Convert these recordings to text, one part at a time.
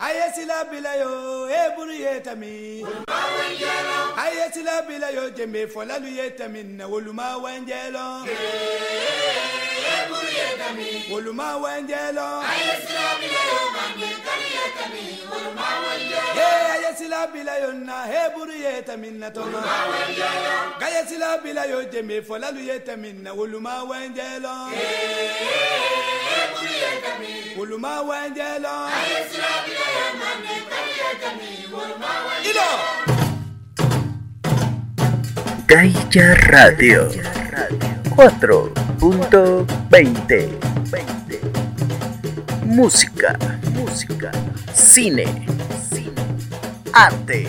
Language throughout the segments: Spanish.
aye sila bila yo e buru ye tami aye sila bila yo jembe folalu ye tami na woluma wanjelo woluma wanjelo ye aye sila bila yo na he buru ye tami na tono gaye sila bila yo jembe folalu ye tami na woluma wanjelo woluma wanjelo Ido. Gaia Radio. 4.20 Música, música, cine, cine, arte,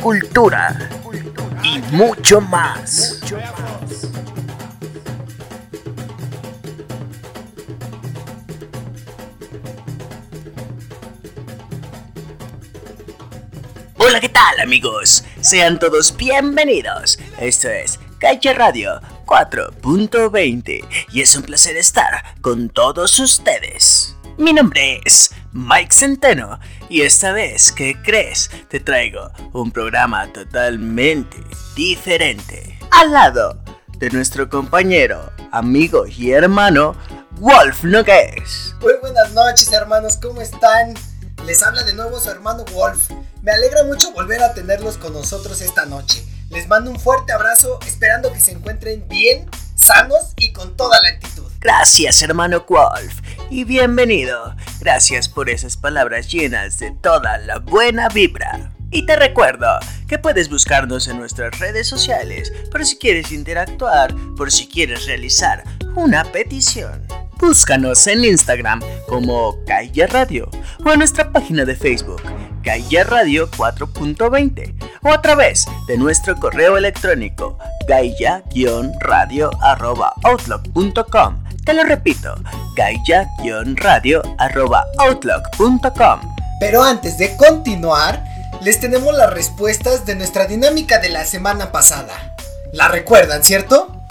cultura y mucho más. Hola, ¿qué tal amigos? Sean todos bienvenidos. Esto es Calle Radio 4.20 y es un placer estar con todos ustedes. Mi nombre es Mike Centeno y esta vez, ¿qué crees? Te traigo un programa totalmente diferente. Al lado de nuestro compañero, amigo y hermano, Wolf Nogues. Muy buenas noches hermanos, ¿cómo están? Les habla de nuevo su hermano Wolf. Me alegra mucho volver a tenerlos con nosotros esta noche. Les mando un fuerte abrazo, esperando que se encuentren bien, sanos y con toda la actitud. Gracias, hermano Wolf, y bienvenido. Gracias por esas palabras llenas de toda la buena vibra. Y te recuerdo que puedes buscarnos en nuestras redes sociales por si quieres interactuar, por si quieres realizar una petición. Búscanos en Instagram como Calle Radio o en nuestra página de Facebook Gaia Radio 4.20 o a través de nuestro correo electrónico gaia-radio.outlook.com. Te lo repito, gaia-radio.outlook.com. Pero antes de continuar, les tenemos las respuestas de nuestra dinámica de la semana pasada. ¿La recuerdan, cierto?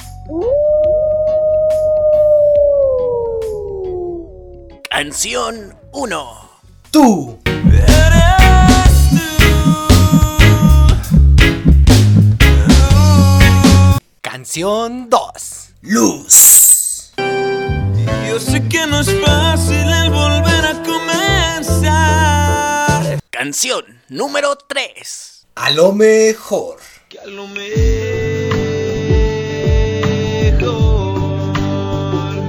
Canción 1. Tú. Canción 2. Luz. Yo sé que no es fácil el volver a comenzar. Canción número 3. A lo mejor. Que a lo mejor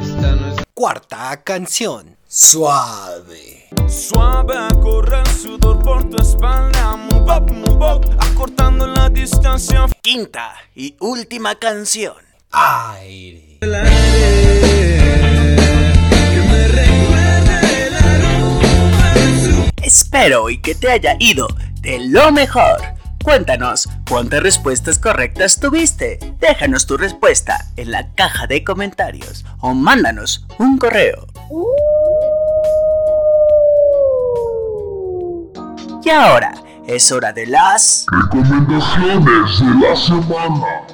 esta no es Cuarta canción. Suave. suave a correr sudor por tu espalda. Move up, move up, acortando la distancia. Quinta y última canción. Aire. Que me recuerde el aroma de su Espero y que te haya ido de lo mejor. Cuéntanos cuántas respuestas correctas tuviste. Déjanos tu respuesta en la caja de comentarios o mándanos un correo. Y ahora es hora de las... Recomendaciones de la semana.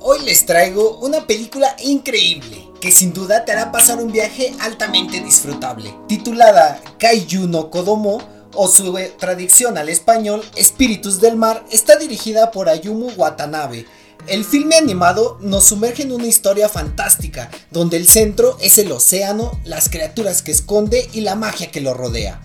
Hoy les traigo una película increíble que sin duda te hará pasar un viaje altamente disfrutable. Titulada Kaiju no Kodomo o su traducción al español Espíritus del Mar, está dirigida por Ayumu Watanabe. El filme animado nos sumerge en una historia fantástica, donde el centro es el océano, las criaturas que esconde y la magia que lo rodea.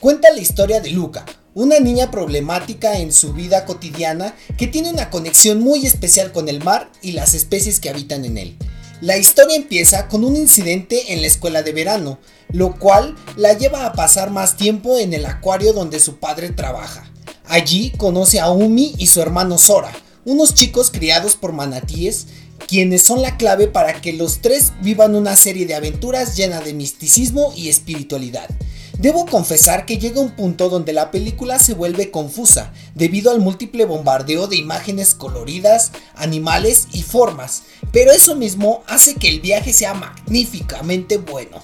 Cuenta la historia de Luca, una niña problemática en su vida cotidiana que tiene una conexión muy especial con el mar y las especies que habitan en él. La historia empieza con un incidente en la escuela de verano, lo cual la lleva a pasar más tiempo en el acuario donde su padre trabaja. Allí conoce a Umi y su hermano Sora, unos chicos criados por manatíes, quienes son la clave para que los tres vivan una serie de aventuras llena de misticismo y espiritualidad. Debo confesar que llega un punto donde la película se vuelve confusa debido al múltiple bombardeo de imágenes coloridas, animales y formas, pero eso mismo hace que el viaje sea magníficamente bueno.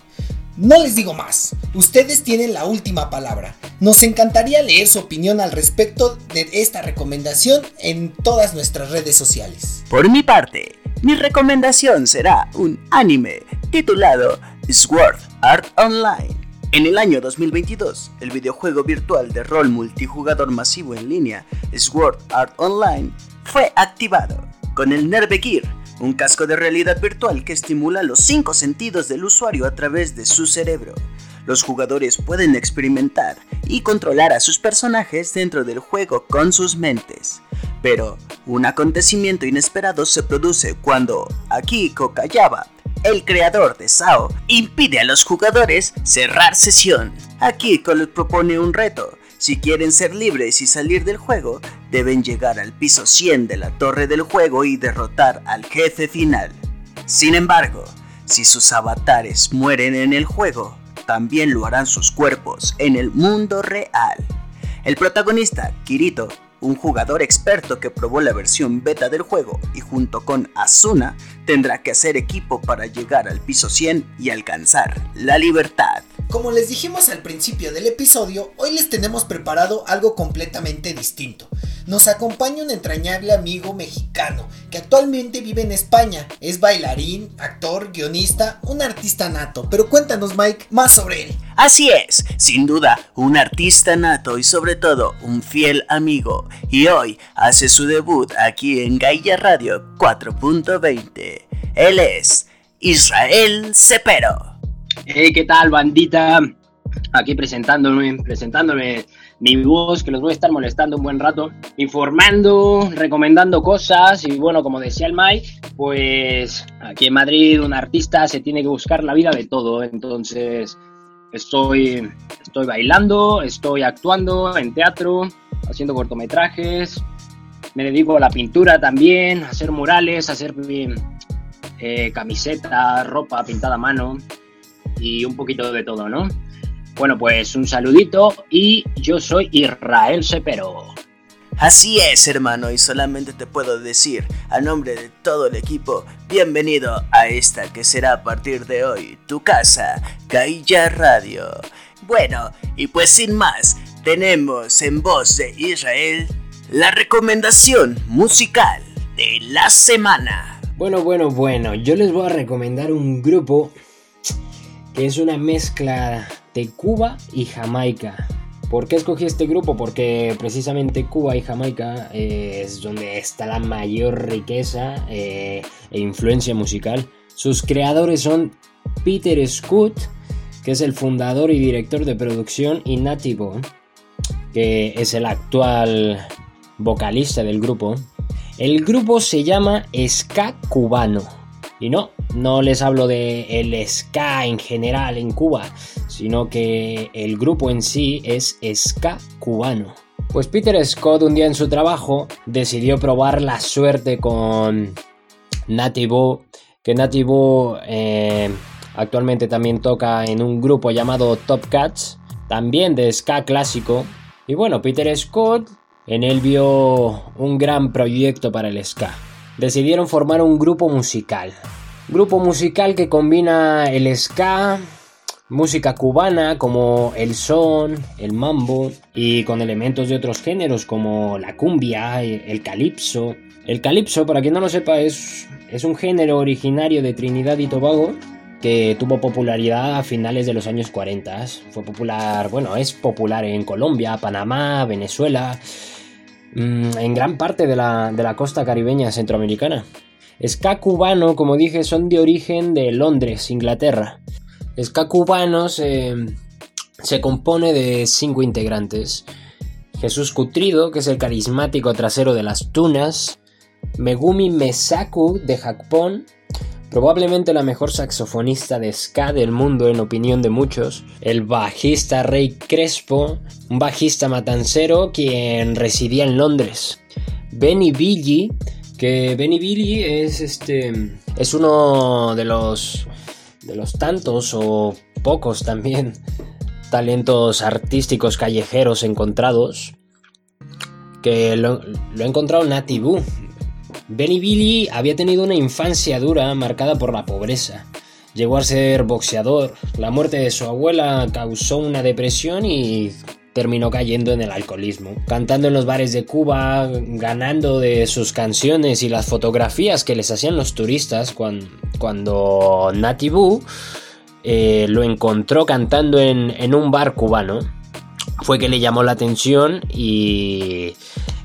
No les digo más, ustedes tienen la última palabra. Nos encantaría leer su opinión al respecto de esta recomendación en todas nuestras redes sociales. Por mi parte, mi recomendación será un anime titulado Sword Art Online. En el año 2022, el videojuego virtual de rol multijugador masivo en línea Sword Art Online fue activado con el Nerve Gear, un casco de realidad virtual que estimula los cinco sentidos del usuario a través de su cerebro. Los jugadores pueden experimentar y controlar a sus personajes dentro del juego con sus mentes. Pero un acontecimiento inesperado se produce cuando Akiko Kayaba, el creador de SAO, impide a los jugadores cerrar sesión. Akiko les propone un reto. Si quieren ser libres y salir del juego, deben llegar al piso 100 de la torre del juego y derrotar al jefe final. Sin embargo, si sus avatares mueren en el juego, también lo harán sus cuerpos en el mundo real. El protagonista, Kirito, un jugador experto que probó la versión beta del juego y junto con Asuna tendrá que hacer equipo para llegar al piso 100 y alcanzar la libertad. Como les dijimos al principio del episodio, hoy les tenemos preparado algo completamente distinto. Nos acompaña un entrañable amigo mexicano que actualmente vive en España. Es bailarín, actor, guionista, un artista nato. Pero cuéntanos Mike más sobre él. Así es, sin duda, un artista nato y sobre todo un fiel amigo. Y hoy hace su debut aquí en Gaia Radio 4.20. Él es Israel Cepero. Hey, ¿qué tal, bandita? Aquí presentándome, presentándome mi voz, que los voy a estar molestando un buen rato, informando, recomendando cosas y bueno, como decía el Mike, pues aquí en Madrid un artista se tiene que buscar la vida de todo, entonces estoy, estoy bailando, estoy actuando en teatro, haciendo cortometrajes, me dedico a la pintura también, a hacer murales, a hacer eh, camiseta, ropa pintada a mano y un poquito de todo, ¿no? Bueno, pues un saludito y yo soy Israel Sepero. Así es, hermano, y solamente te puedo decir, a nombre de todo el equipo, bienvenido a esta que será a partir de hoy tu casa, Gailla Radio. Bueno, y pues sin más, tenemos en voz de Israel la recomendación musical de la semana. Bueno, bueno, bueno, yo les voy a recomendar un grupo que es una mezcla de Cuba y Jamaica. ¿Por qué escogí este grupo? Porque precisamente Cuba y Jamaica eh, es donde está la mayor riqueza eh, e influencia musical. Sus creadores son Peter Scott, que es el fundador y director de producción, y Nativo, que es el actual vocalista del grupo. El grupo se llama Ska Cubano. Y no, no les hablo de el ska en general en Cuba, sino que el grupo en sí es ska cubano. Pues Peter Scott un día en su trabajo decidió probar la suerte con Nativo, que Nativo eh, actualmente también toca en un grupo llamado Top Cats, también de ska clásico. Y bueno, Peter Scott en él vio un gran proyecto para el ska decidieron formar un grupo musical. Grupo musical que combina el ska, música cubana como el son, el mambo y con elementos de otros géneros como la cumbia, el calipso. El calipso, para quien no lo sepa, es, es un género originario de Trinidad y Tobago que tuvo popularidad a finales de los años 40. Fue popular, bueno, es popular en Colombia, Panamá, Venezuela, en gran parte de la, costa caribeña centroamericana. Ska cubano, como dije, son de origen de Londres, Inglaterra. Ska cubano se, se compone de cinco integrantes. Jesús Cutrido, que es el carismático trasero de las tunas. Megumi Mesaku de Japón, probablemente la mejor saxofonista de ska del mundo en opinión de muchos, el bajista Ray Crespo, un bajista matancero quien residía en Londres, Benny Billy, que Benny Billy es este es uno de los de los tantos o pocos también talentos artísticos callejeros encontrados que lo, ha encontrado Nati Benny Billy había tenido una infancia dura marcada por la pobreza. Llegó a ser boxeador. La muerte de su abuela causó una depresión y terminó cayendo en el alcoholismo. Cantando en los bares de Cuba, ganando de sus canciones y las fotografías que les hacían los turistas cuando, cuando eh, lo encontró cantando en, en un bar cubano. Fue que le llamó la atención y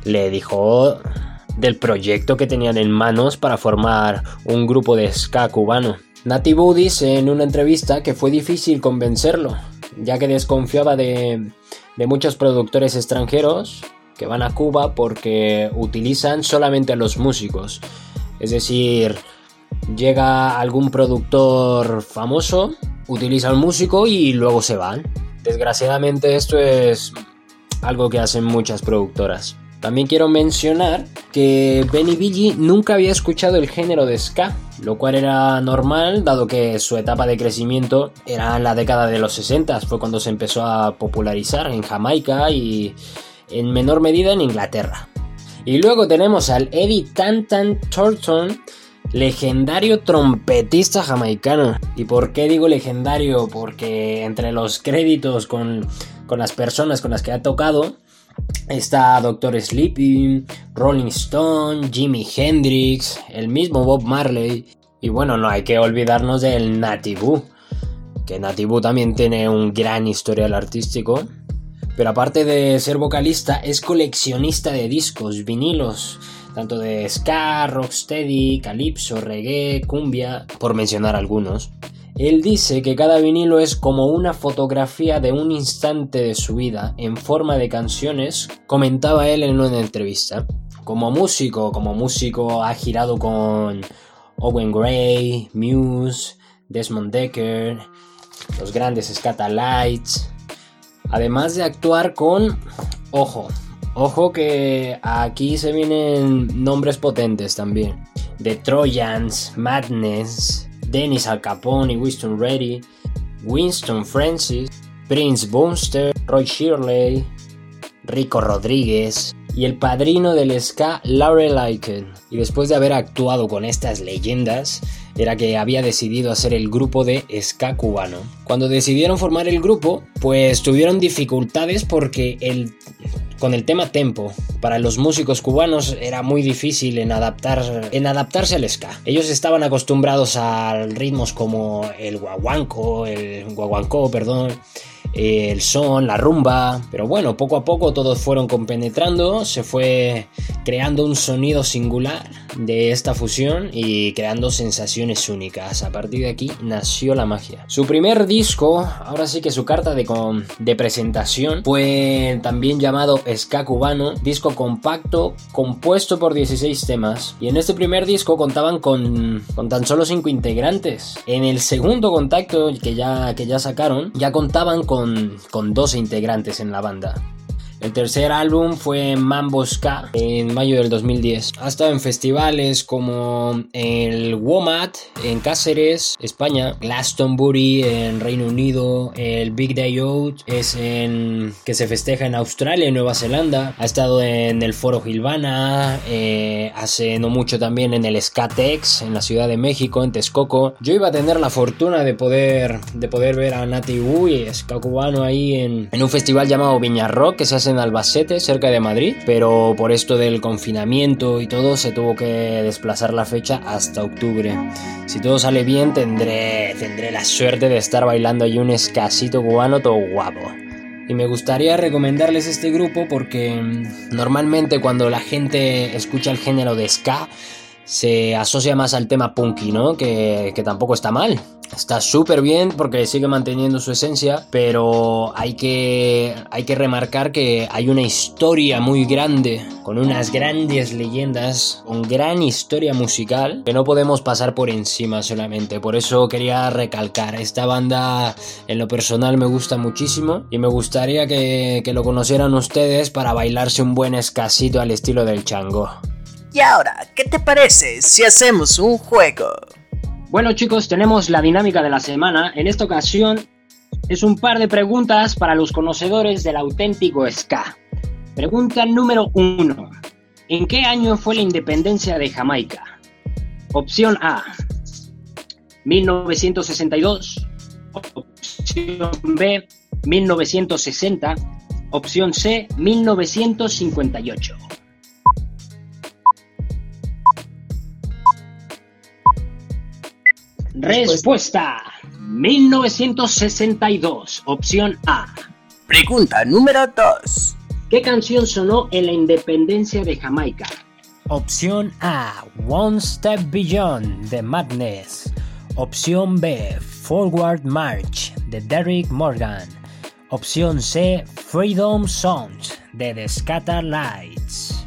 le dijo del proyecto que tenían en manos para formar un grupo de ska cubano. Nativo dice en una entrevista que fue difícil convencerlo, ya que desconfiaba de, de muchos productores extranjeros que van a Cuba porque utilizan solamente a los músicos. Es decir, llega algún productor famoso, utiliza un músico y luego se van. Desgraciadamente esto es algo que hacen muchas productoras. También quiero mencionar que Benny Billy nunca había escuchado el género de ska, lo cual era normal dado que su etapa de crecimiento era en la década de los 60, fue cuando se empezó a popularizar en Jamaica y en menor medida en Inglaterra. Y luego tenemos al Eddie Tantan Thornton, legendario trompetista jamaicano. ¿Y por qué digo legendario? Porque entre los créditos con, con las personas con las que ha tocado, Está Doctor Sleepy, Rolling Stone, Jimi Hendrix, el mismo Bob Marley. Y bueno, no hay que olvidarnos del Nativu, que Nativu también tiene un gran historial artístico. Pero aparte de ser vocalista, es coleccionista de discos, vinilos, tanto de ska, rocksteady, calypso, reggae, cumbia, por mencionar algunos. Él dice que cada vinilo es como una fotografía de un instante de su vida en forma de canciones, comentaba él en una entrevista. Como músico, como músico ha girado con Owen Gray, Muse, Desmond Decker, los grandes Scatalites, además de actuar con, ojo, ojo que aquí se vienen nombres potentes también, The Trojans, Madness, Dennis Al Capone y Winston Reddy, Winston Francis, Prince Boomster, Roy Shirley, Rico Rodríguez y el padrino del ska Laurel Aiken. Y después de haber actuado con estas leyendas, era que había decidido hacer el grupo de ska cubano. Cuando decidieron formar el grupo, pues tuvieron dificultades porque el con el tema tempo. Para los músicos cubanos era muy difícil en, adaptar, en adaptarse al ska. Ellos estaban acostumbrados a ritmos como el guaguanco, el guaguancó, perdón, el son, la rumba. Pero bueno, poco a poco todos fueron compenetrando, se fue creando un sonido singular de esta fusión y creando sensaciones únicas. A partir de aquí nació la magia. Su primer disco, ahora sí que su carta de, de presentación, fue también llamado Ska Cubano, disco compacto compuesto por 16 temas. Y en este primer disco contaban con, con tan solo 5 integrantes. En el segundo contacto que ya, que ya sacaron, ya contaban con con, 12 integrantes en la banda. El tercer álbum fue Mambo Ska en mayo del 2010. Ha estado en festivales como el WOMAD en Cáceres, España, Glastonbury en Reino Unido, el Big Day Out es en que se festeja en Australia y Nueva Zelanda. Ha estado en el Foro Gilvana, eh, hace no mucho también en el Skatex en la Ciudad de México, en Texcoco. Yo iba a tener la fortuna de poder, de poder ver a Nati Wu y cubano ahí en, en un festival llamado Viña Rock que se hace en Albacete, cerca de Madrid, pero por esto del confinamiento y todo se tuvo que desplazar la fecha hasta octubre. Si todo sale bien tendré, tendré la suerte de estar bailando ahí un escasito cubano todo guapo. Y me gustaría recomendarles este grupo porque mm, normalmente cuando la gente escucha el género de ska, se asocia más al tema punky, ¿no? Que, que tampoco está mal. Está súper bien porque sigue manteniendo su esencia, pero hay que, hay que remarcar que hay una historia muy grande, con unas grandes leyendas, con gran historia musical, que no podemos pasar por encima solamente. Por eso quería recalcar, esta banda en lo personal me gusta muchísimo y me gustaría que, que lo conocieran ustedes para bailarse un buen escasito al estilo del chango. Y ahora, ¿qué te parece si hacemos un juego? Bueno chicos, tenemos la dinámica de la semana. En esta ocasión es un par de preguntas para los conocedores del auténtico ska. Pregunta número uno. ¿En qué año fue la independencia de Jamaica? Opción A. 1962. Opción B. 1960. Opción C. 1958. Respuesta. 1962, opción A. Pregunta número 2. ¿Qué canción sonó en la independencia de Jamaica? Opción A, One Step Beyond de Madness. Opción B, Forward March de Derrick Morgan. Opción C, Freedom Songs de The Scatter Lights.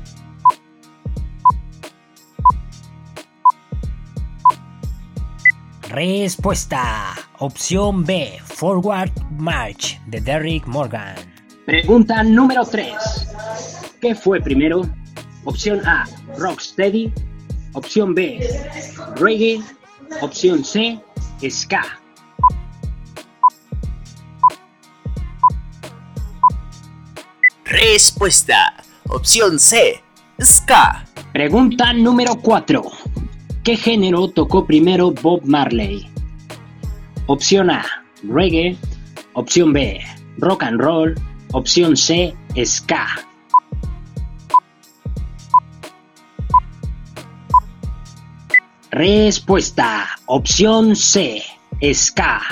Respuesta. Opción B, Forward March de Derrick Morgan. Pregunta número 3. ¿Qué fue primero? Opción A, Rocksteady. Opción B, Reggae. Opción C, Ska. Respuesta. Opción C. Ska. Pregunta número 4. ¿Qué género tocó primero Bob Marley? Opción A, reggae. Opción B, rock and roll. Opción C, ska. Respuesta, opción C, ska.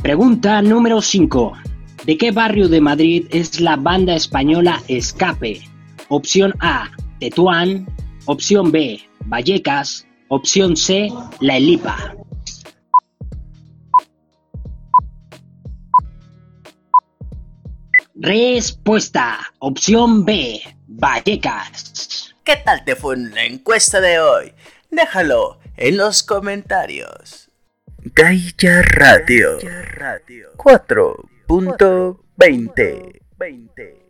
Pregunta número 5. ¿De qué barrio de Madrid es la banda española Escape? Opción A, Tetuán. Opción B, Vallecas. Opción C, La Elipa. Respuesta, opción B, Vallecas. ¿Qué tal te fue en la encuesta de hoy? Déjalo en los comentarios. Gaia Radio 4.20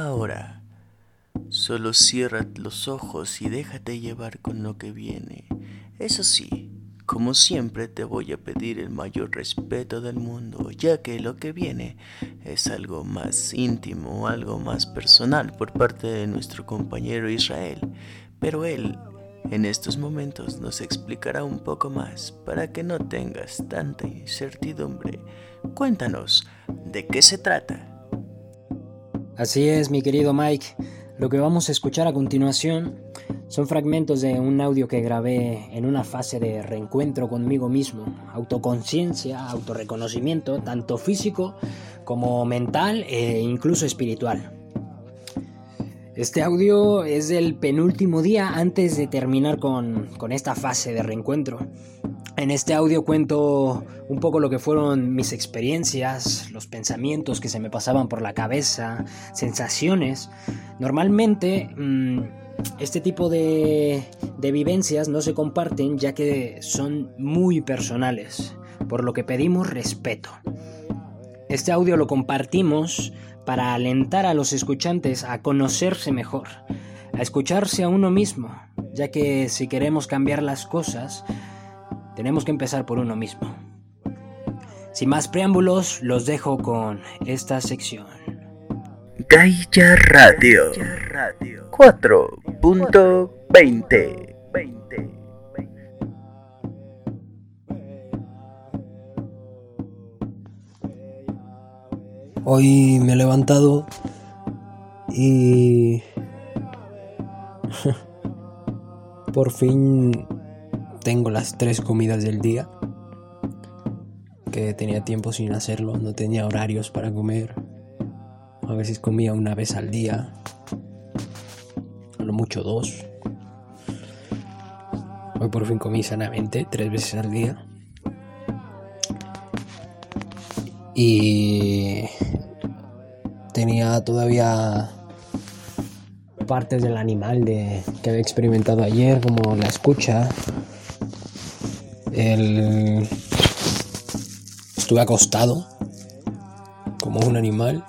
Ahora, solo cierra los ojos y déjate llevar con lo que viene. Eso sí, como siempre te voy a pedir el mayor respeto del mundo, ya que lo que viene es algo más íntimo, algo más personal por parte de nuestro compañero Israel. Pero él, en estos momentos, nos explicará un poco más para que no tengas tanta incertidumbre. Cuéntanos, ¿de qué se trata? Así es, mi querido Mike. Lo que vamos a escuchar a continuación son fragmentos de un audio que grabé en una fase de reencuentro conmigo mismo, autoconciencia, autorreconocimiento, tanto físico como mental e incluso espiritual. Este audio es del penúltimo día antes de terminar con, con esta fase de reencuentro. En este audio cuento un poco lo que fueron mis experiencias, los pensamientos que se me pasaban por la cabeza, sensaciones. Normalmente mm, este tipo de, de vivencias no se comparten ya que son muy personales, por lo que pedimos respeto. Este audio lo compartimos para alentar a los escuchantes a conocerse mejor, a escucharse a uno mismo, ya que si queremos cambiar las cosas, tenemos que empezar por uno mismo. Sin más preámbulos, los dejo con esta sección. Gaia Radio 4.20 Hoy me he levantado y por fin tengo las tres comidas del día. Que tenía tiempo sin hacerlo, no tenía horarios para comer. A veces comía una vez al día, a lo mucho dos. Hoy por fin comí sanamente, tres veces al día. Y tenía todavía partes del animal de, que había experimentado ayer, como la escucha. El... Estuve acostado, como un animal,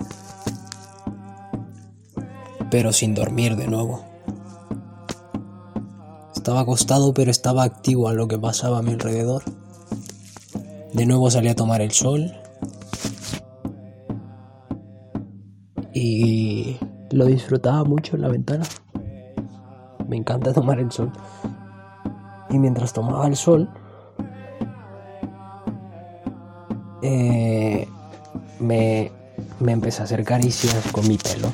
pero sin dormir de nuevo. Estaba acostado, pero estaba activo a lo que pasaba a mi alrededor. De nuevo salí a tomar el sol. Y lo disfrutaba mucho en la ventana. Me encanta tomar el sol. Y mientras tomaba el sol, eh, me me empecé a hacer caricias con mi pelo.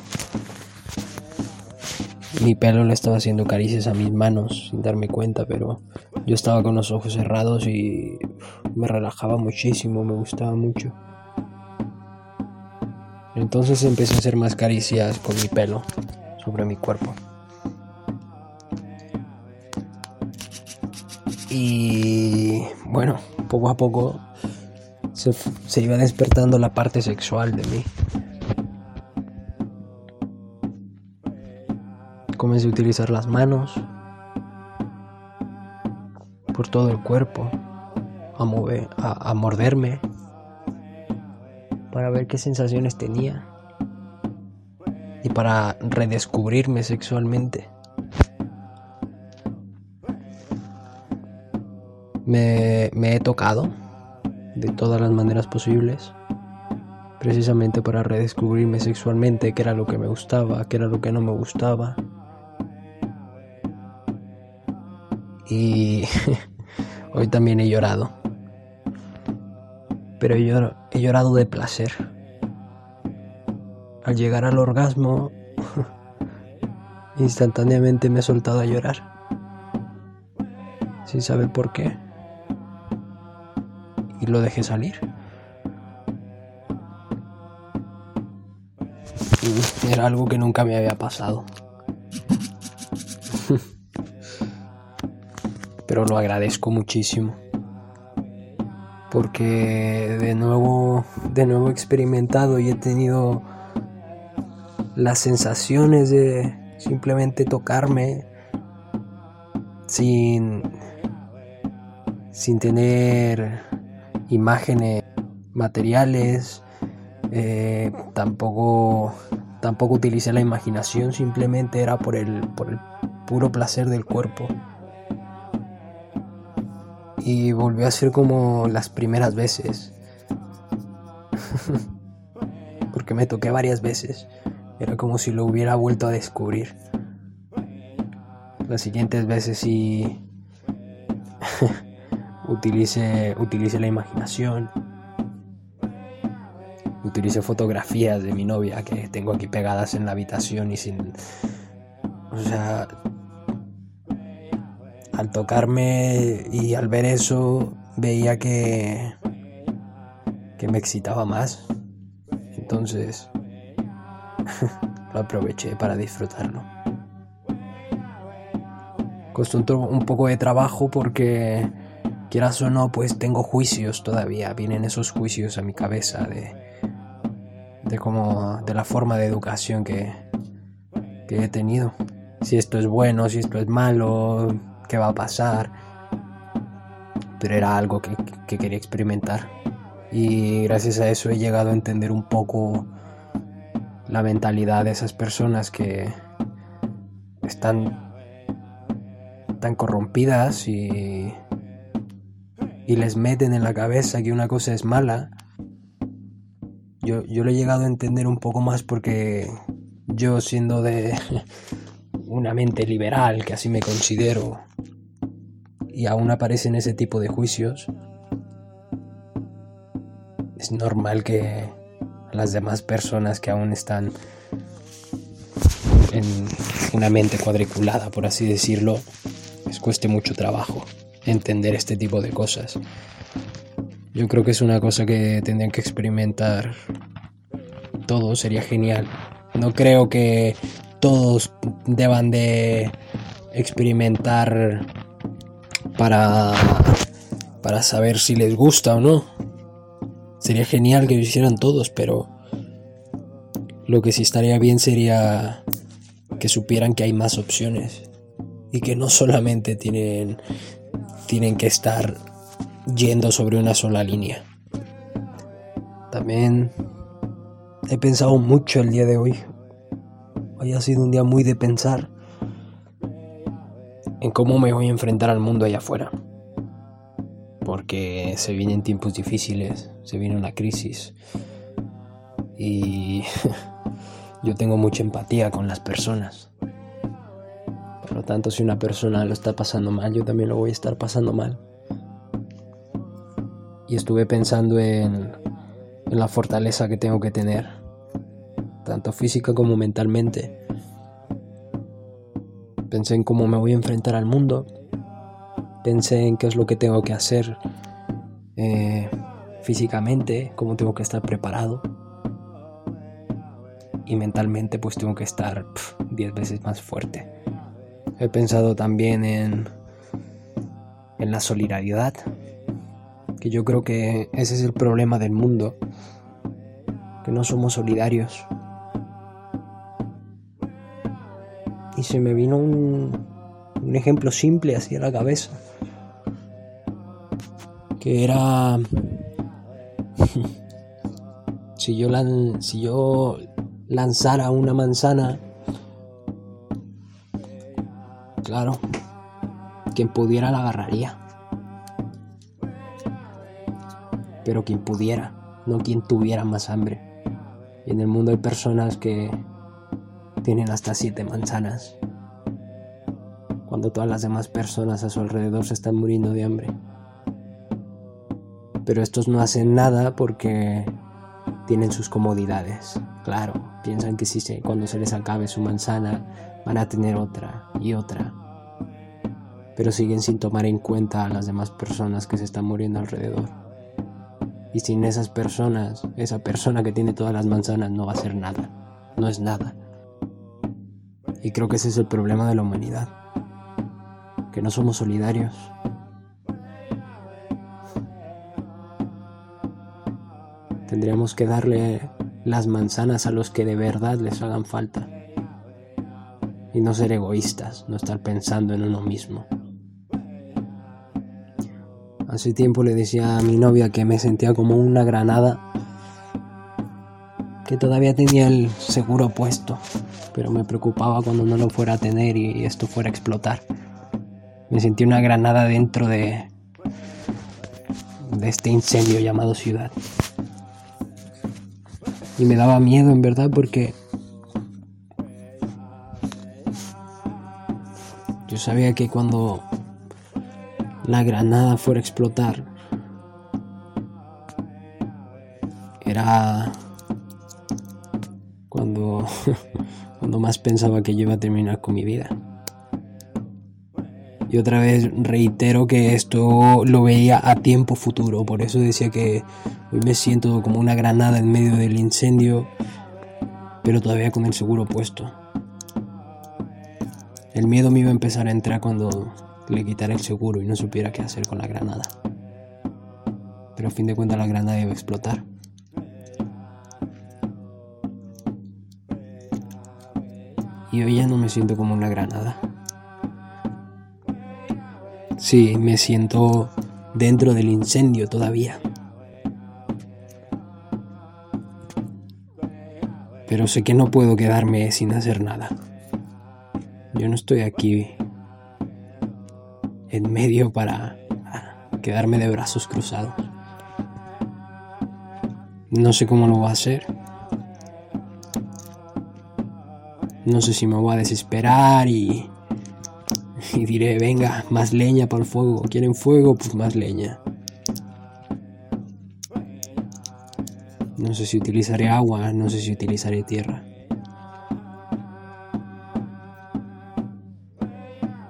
Mi pelo le estaba haciendo caricias a mis manos sin darme cuenta, pero yo estaba con los ojos cerrados y me relajaba muchísimo, me gustaba mucho. Entonces empecé a hacer más caricias con mi pelo sobre mi cuerpo. Y bueno, poco a poco se, iba despertando la parte sexual de mí. Comencé a utilizar las manos por todo el cuerpo, a, mover, a morderme para ver qué sensaciones tenía y para redescubrirme sexualmente. Me, he tocado de todas las maneras posibles, precisamente para redescubrirme sexualmente, qué era lo que me gustaba, qué era lo que no me gustaba. Y hoy también he llorado. Pero llor- he llorado de placer. Al llegar al orgasmo, instantáneamente me he soltado a llorar. Sin saber por qué. Y lo dejé salir. Era algo que nunca me había pasado. Pero lo agradezco muchísimo. Porque de nuevo, de nuevo he experimentado y he tenido las sensaciones de simplemente tocarme sin sin tener imágenes materiales eh, tampoco tampoco utilicé la imaginación simplemente era por el por el puro placer del cuerpo y volvió a ser como las primeras veces. Porque me toqué varias veces. Era como si lo hubiera vuelto a descubrir. Las siguientes veces sí utilice, utilice la imaginación. Utilice fotografías de mi novia que tengo aquí pegadas en la habitación y sin... O sea... Al tocarme y al ver eso veía que... que me excitaba más. Entonces... lo aproveché para disfrutarlo. Costó un, poco de trabajo porque quieras o no, pues tengo juicios todavía. Vienen esos juicios a mi cabeza de, de cómo, de la forma de educación que, que he tenido. Si esto es bueno, si esto es malo, qué va a pasar. Pero era algo que, que quería experimentar. Y gracias a eso he llegado a entender un poco la mentalidad de esas personas que están tan corrompidas y y les meten en la cabeza que una cosa es mala, yo, yo lo he llegado a entender un poco más porque yo siendo de una mente liberal, que así me considero, y aún aparecen ese tipo de juicios, es normal que las demás personas que aún están en una mente cuadriculada, por así decirlo, les cueste mucho trabajo entender este tipo de cosas. Yo creo que es una cosa que tendrían que experimentar todos, sería genial. No creo que todos deban de experimentar para para saber si les gusta o no. Sería genial que lo hicieran todos, pero lo que sí estaría bien sería que supieran que hay más opciones y que no solamente tienen tienen que estar yendo sobre una sola línea. También he pensado mucho el día de hoy. Hoy ha sido un día muy de pensar en cómo me voy a enfrentar al mundo allá afuera. Porque se vienen tiempos difíciles, se viene una crisis. Y yo tengo mucha empatía con las personas. Por lo tanto, si una persona lo está pasando mal, yo también lo voy a estar pasando mal. Y estuve pensando en, en la fortaleza que tengo que tener tanto física como mentalmente. Pensé en cómo me voy a enfrentar al mundo, pensé en qué es lo que tengo que hacer eh, físicamente, cómo tengo que estar preparado. Y mentalmente pues tengo que estar 10 veces más fuerte. He pensado también en, en la solidaridad, que yo creo que ese es el problema del mundo, que no somos solidarios. Y se me vino un, un ejemplo simple así a la cabeza, que era si yo, lan si yo lanzara una manzana, claro, quien pudiera la agarraría. Pero quien pudiera, no quien tuviera más hambre. Y en el mundo hay personas que tienen hasta siete manzanas, cuando todas las demás personas a su alrededor se están muriendo de hambre. Pero estos no hacen nada porque tienen sus comodidades. Claro, piensan que si se, cuando se les acabe su manzana van a tener otra y otra. Pero siguen sin tomar en cuenta a las demás personas que se están muriendo alrededor. Y sin esas personas, esa persona que tiene todas las manzanas no va a hacer nada. No es nada. Y creo que ese es el problema de la humanidad. Que no somos solidarios. Tendríamos que darle las manzanas a los que de verdad les hagan falta. Y no ser egoístas, no estar pensando en uno mismo. Hace tiempo le decía a mi novia que me sentía como una granada que todavía tenía el seguro puesto, pero me preocupaba cuando no lo fuera a tener y esto fuera a explotar. Me sentí una granada dentro de de este incendio llamado ciudad. Y me daba miedo en verdad porque yo sabía que cuando la granada fuera a explotar era cuando cuando más pensaba que yo iba a terminar con mi vida. Y otra vez reitero que esto lo veía a tiempo futuro, por eso decía que hoy me siento como una granada en medio del incendio, pero todavía con el seguro puesto. El miedo me iba a empezar a entrar cuando le quitara el seguro y no supiera qué hacer con la granada. Pero a fin de cuentas la granada iba a explotar. Y hoy ya no me siento como una granada. Sí, me siento dentro del incendio todavía. Pero sé que no puedo quedarme sin hacer nada. Yo no estoy aquí en medio para quedarme de brazos cruzados. No sé cómo lo voy a hacer. No sé si me voy a desesperar y y diré, venga, más leña para el fuego. ¿Quieren fuego? Pues más leña. No sé si utilizaré agua, no sé si utilizaré tierra.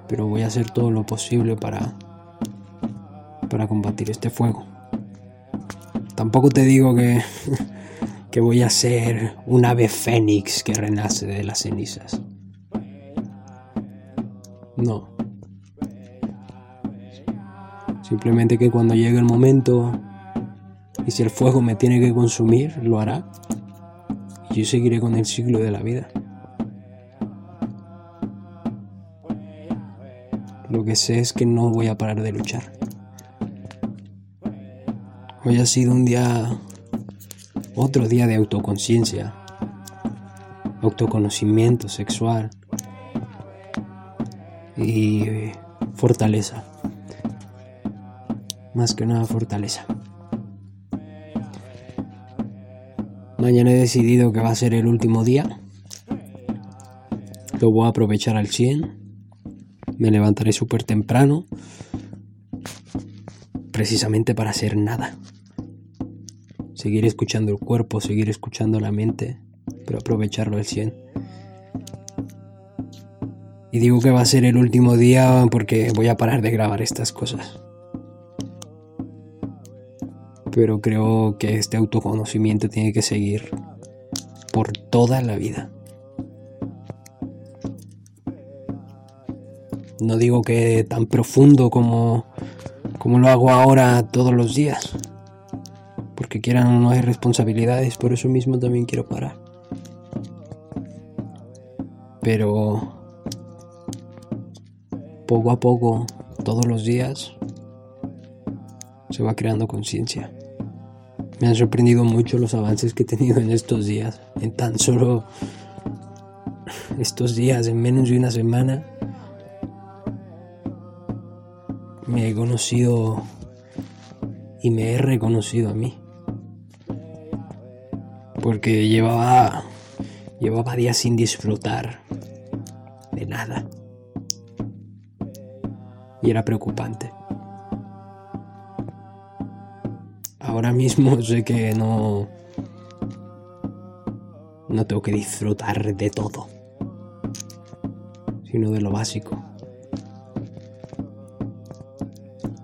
Pero voy a hacer todo lo posible para para combatir este fuego. Tampoco te digo que que voy a ser un ave fénix que renace de las cenizas. No. Simplemente que cuando llegue el momento y si el fuego me tiene que consumir, lo hará. Y yo seguiré con el ciclo de la vida. Lo que sé es que no voy a parar de luchar. Hoy ha sido un día, otro día de autoconciencia, autoconocimiento sexual y fortaleza. Más que nada fortaleza. Mañana he decidido que va a ser el último día. Lo voy a aprovechar al 100. Me levantaré súper temprano. Precisamente para hacer nada. Seguir escuchando el cuerpo, seguir escuchando la mente. pero aprovecharlo al 100. Y digo que va a ser el último día porque voy a parar de grabar estas cosas. Pero creo que este autoconocimiento tiene que seguir por toda la vida. No digo que tan profundo como, como lo hago ahora todos los días. Porque quieran no hay responsabilidades, por eso mismo también quiero parar. Pero poco a poco, todos los días, se va creando conciencia. Me han sorprendido mucho los avances que he tenido en estos días. En tan solo estos días, en menos de una semana, me he conocido y me he reconocido a mí. Porque llevaba llevaba días sin disfrutar de nada. Y era preocupante. Ahora mismo sé que no no tengo que disfrutar de todo, sino de lo básico.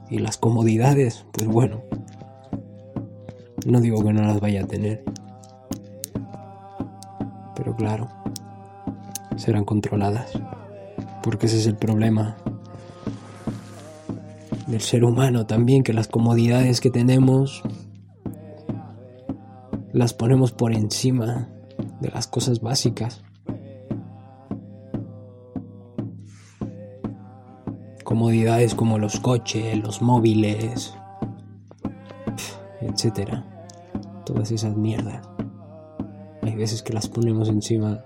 Y las comodidades, pues bueno, no digo que no las vaya a tener. Pero claro, serán controladas. Porque ese es el problema del ser humano también, que las comodidades que tenemos las ponemos por encima de las cosas básicas. comodidades como los coches, los móviles, etcétera. Todas esas mierdas. Hay veces que las ponemos encima,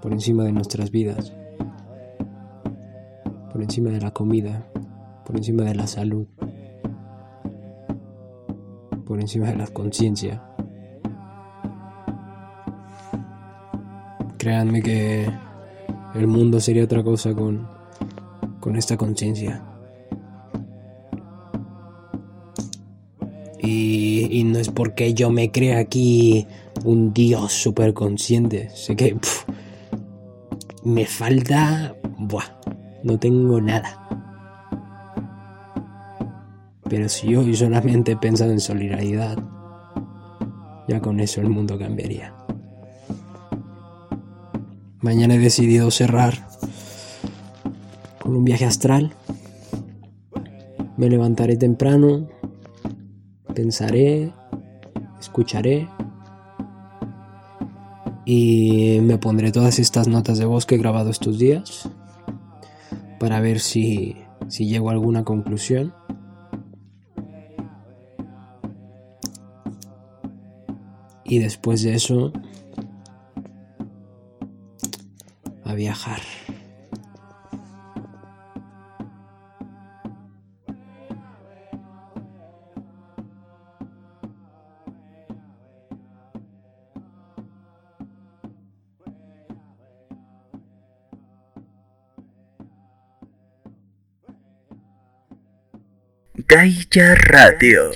por encima de nuestras vidas, por encima de la comida, por encima de la salud, por encima de la conciencia. Créanme que el mundo sería otra cosa con con esta conciencia. Y, no es porque yo me crea aquí un dios súper consciente. Sé que me falta... Buah, no tengo nada. Pero si yo solamente he pensado en solidaridad, ya con eso el mundo cambiaría. Mañana he decidido cerrar un viaje astral. Me levantaré temprano, pensaré, escucharé y me pondré todas estas notas de voz que he grabado estos días para ver si, si llego a alguna conclusión. Y después de eso, a viajar. Gaia Radio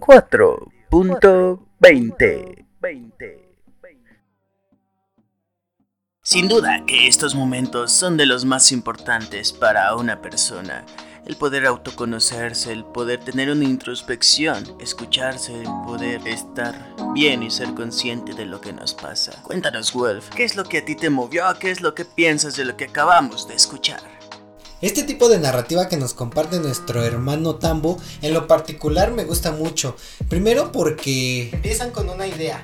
4.20 Sin duda que estos momentos son de los más importantes para una persona. El poder autoconocerse, el poder tener una introspección, escucharse, el poder estar bien y ser consciente de lo que nos pasa. Cuéntanos, Wolf, ¿qué es lo que a ti te movió? ¿Qué es lo que piensas de lo que acabamos de escuchar? Este tipo de narrativa que nos comparte nuestro hermano Tambo, en lo particular me gusta mucho. Primero porque empiezan con una idea.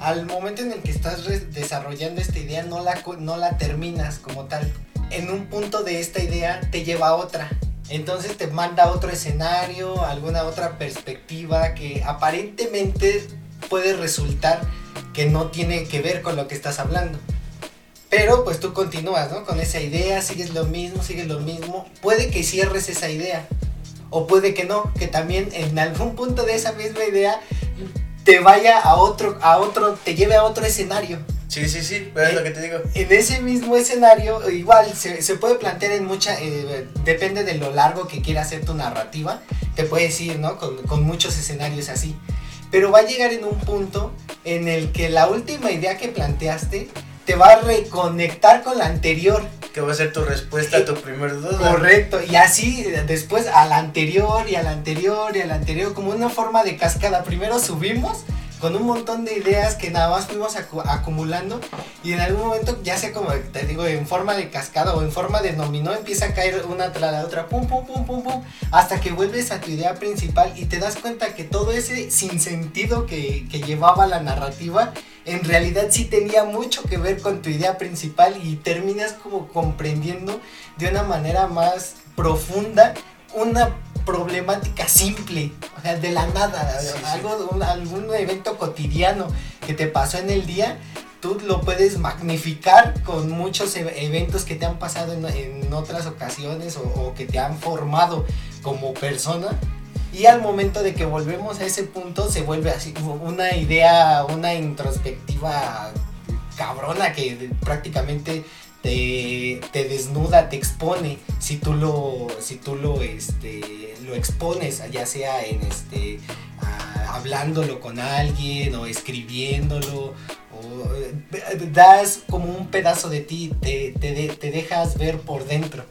Al momento en el que estás desarrollando esta idea no la, no la terminas como tal. En un punto de esta idea te lleva a otra. Entonces te manda otro escenario, alguna otra perspectiva que aparentemente puede resultar que no tiene que ver con lo que estás hablando. Pero pues tú continúas, ¿no? Con esa idea, sigues lo mismo, sigues lo mismo. Puede que cierres esa idea. O puede que no, que también en algún punto de esa misma idea te vaya a otro, a otro, te lleve a otro escenario. Sí, sí, sí, pero es lo que te digo. En ese mismo escenario, igual se, puede plantear en mucha. Eh, depende de lo largo que quiera hacer tu narrativa. Te puedes ir, ¿no? Con, con muchos escenarios así. pero va a llegar en un punto en el que la última idea que planteaste te va a reconectar con la anterior. Que va a ser tu respuesta a tu primer duda. Correcto, y así después a la anterior y a la anterior y a la anterior, como una forma de cascada. Primero subimos con un montón de ideas que nada más fuimos acumulando y en algún momento, ya sea como te digo, en forma de cascada o en forma de dominó, empieza a caer una tras la otra, pum, pum, pum, pum, pum, hasta que vuelves a tu idea principal y te das cuenta que todo ese sinsentido que, que llevaba la narrativa, en realidad sí tenía mucho que ver con tu idea principal y terminas como comprendiendo de una manera más profunda una problemática simple, de la nada, algo, algún evento cotidiano que te pasó en el día, tú lo puedes magnificar con muchos e, eventos que te han pasado en, otras ocasiones o, que te han formado como persona. Y al momento de que volvemos a ese punto se vuelve así una idea, una introspectiva cabrona que prácticamente te, desnuda, te expone, si tú lo, si tú lo, este, lo expones, ya sea en este, hablándolo con alguien o escribiéndolo, o eh, das como un pedazo de ti, te, te dejas ver por dentro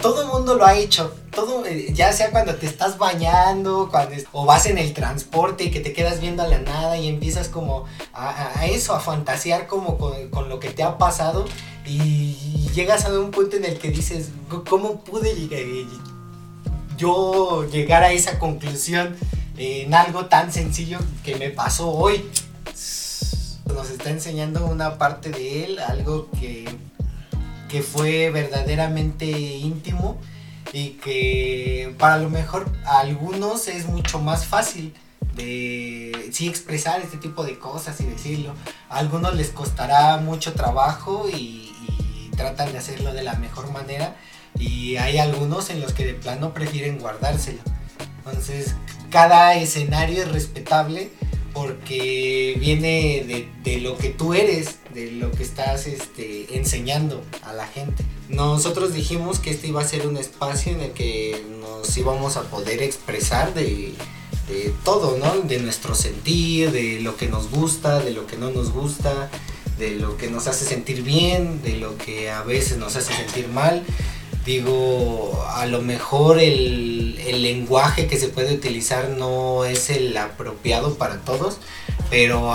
todo el mundo lo ha hecho. Todo, eh, ya sea cuando te estás bañando, cuando o vas en el transporte y que te quedas viendo a la nada y empiezas como a, eso, a fantasear como con, lo que te ha pasado y llegas a un punto en el que dices, ¿cómo pude yo llegar a esa conclusión en algo tan sencillo que me pasó hoy? Nos está enseñando una parte de él, algo que que fue verdaderamente íntimo y que para lo mejor a algunos es mucho más fácil de sí expresar este tipo de cosas y decirlo. A algunos les costará mucho trabajo y, tratan de hacerlo de la mejor manera y hay algunos en los que de plano prefieren guardárselo. Entonces, cada escenario es respetable porque viene de, lo que tú eres, de lo que estás este, enseñando a la gente. Nosotros dijimos que este iba a ser un espacio en el que nos íbamos a poder expresar de, de todo, ¿no? De nuestro sentir, de lo que nos gusta, de lo que no nos gusta, de lo que nos hace sentir bien, de lo que a veces nos hace sentir mal digo, a lo mejor el, lenguaje que se puede utilizar no es el apropiado para todos, pero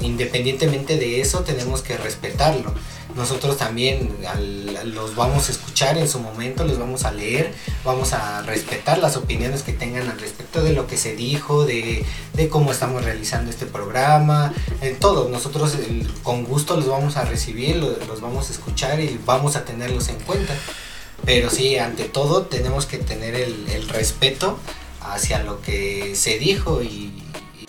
independientemente de eso tenemos que respetarlo. Nosotros también los vamos a escuchar en su momento, los vamos a leer, vamos a respetar las opiniones que tengan al respecto de lo que se dijo, de, cómo estamos realizando este programa, en todo. Nosotros con gusto los vamos a recibir, los vamos a escuchar y vamos a tenerlos en cuenta. Pero sí, ante todo tenemos que tener el, respeto hacia lo que se dijo y,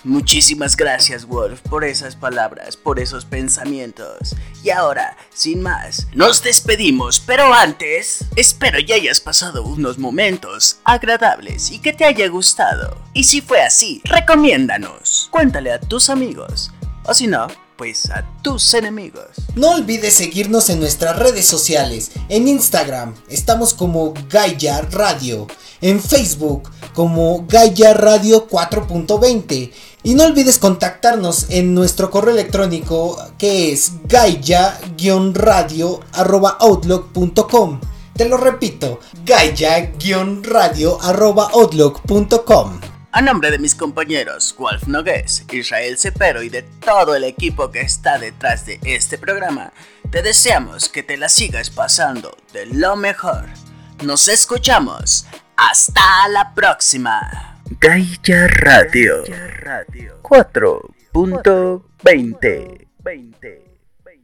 Muchísimas gracias Wolf por esas palabras, por esos pensamientos. Y ahora, sin más, nos despedimos, pero antes, espero ya hayas pasado unos momentos agradables y que te haya gustado. Y si fue así, recomiéndanos, cuéntale a tus amigos, o si no, pues a tus enemigos. No olvides seguirnos en nuestras redes sociales. En Instagram estamos como Gaia Radio. En Facebook como Gaia Radio 4.20. Y no olvides contactarnos en nuestro correo electrónico que es gaia-radio.outlook.com. Te lo repito, gaia-radio.outlook.com. A nombre de mis compañeros Wolf Nogues, Israel Cepero y de todo el equipo que está detrás de este programa, te deseamos que te la sigas pasando de lo mejor. Nos escuchamos. Hasta la próxima. Gaia Radio 4.20